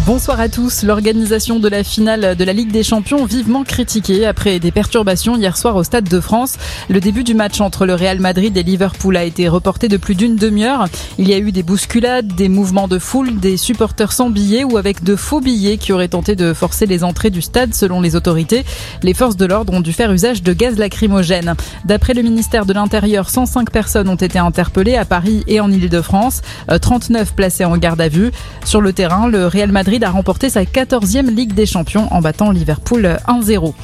Bonsoir à tous. L'organisation de la finale de la Ligue des Champions vivement critiquée après des perturbations hier soir au Stade de France. Le début du match entre le Real Madrid et Liverpool a été reporté de plus d'une demi-heure. Il y a eu des bousculades, des mouvements de foule, des supporters sans billets ou avec de faux billets qui auraient tenté de forcer les entrées du stade selon les autorités. Les forces de l'ordre ont dû faire usage de gaz lacrymogène. D'après le ministère de l'Intérieur, 105 personnes ont été interpellées à Paris et en Ile-de-France, 39 euh, placées en garde à vue. Sur le terrain, le Real Madrid Madrid a remporté sa 14e Ligue des Champions en battant Liverpool 1-0.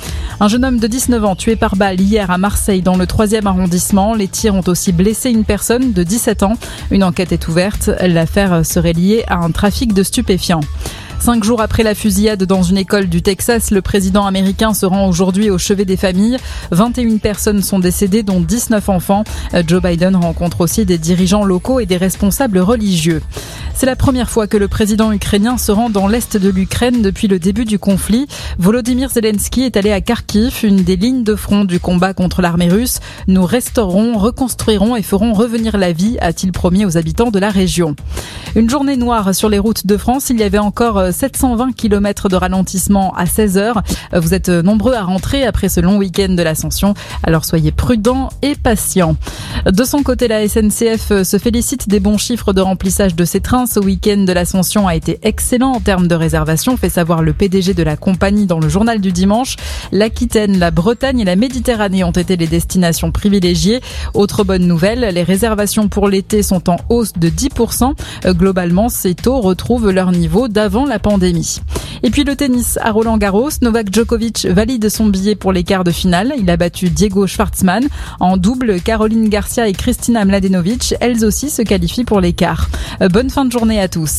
Un jeune homme de 19 ans tué par balle hier à Marseille dans le 3e arrondissement. Les tirs ont aussi blessé une personne de 17 ans. Une enquête est ouverte. L'affaire serait liée à un trafic de stupéfiants. Cinq jours après la fusillade dans une école du Texas, le président américain se rend aujourd'hui au chevet des familles. 21 personnes sont décédées, dont 19 enfants. Joe Biden rencontre aussi des dirigeants locaux et des responsables religieux. C'est la première fois que le président ukrainien se rend dans l'est de l'Ukraine depuis le début du conflit. Volodymyr Zelensky est allé à Kharkiv, une des lignes de front du combat contre l'armée russe. Nous restaurerons, reconstruirons et ferons revenir la vie, a-t-il promis aux habitants de la région. Une journée noire sur les routes de France. Il y avait encore 720 km de ralentissement à 16 heures. Vous êtes nombreux à rentrer après ce long week-end de l'ascension. Alors soyez prudents et patients. De son côté, la SNCF se félicite des bons chiffres de remplissage de ses trains. Ce week-end de l'Ascension a été excellent en termes de réservation, fait savoir le PDG de la compagnie dans le journal du dimanche. L'Aquitaine, la Bretagne et la Méditerranée ont été les destinations privilégiées. Autre bonne nouvelle, les réservations pour l'été sont en hausse de 10%. Euh, globalement, ces taux retrouvent leur niveau d'avant la pandémie. Et puis le tennis à Roland Garros, Novak Djokovic valide son billet pour les quarts de finale. Il a battu Diego Schwartzmann. En double, Caroline Garcia et Kristina Mladenovic, elles aussi se qualifient pour les quarts. Euh, bonne fin de journée à tous.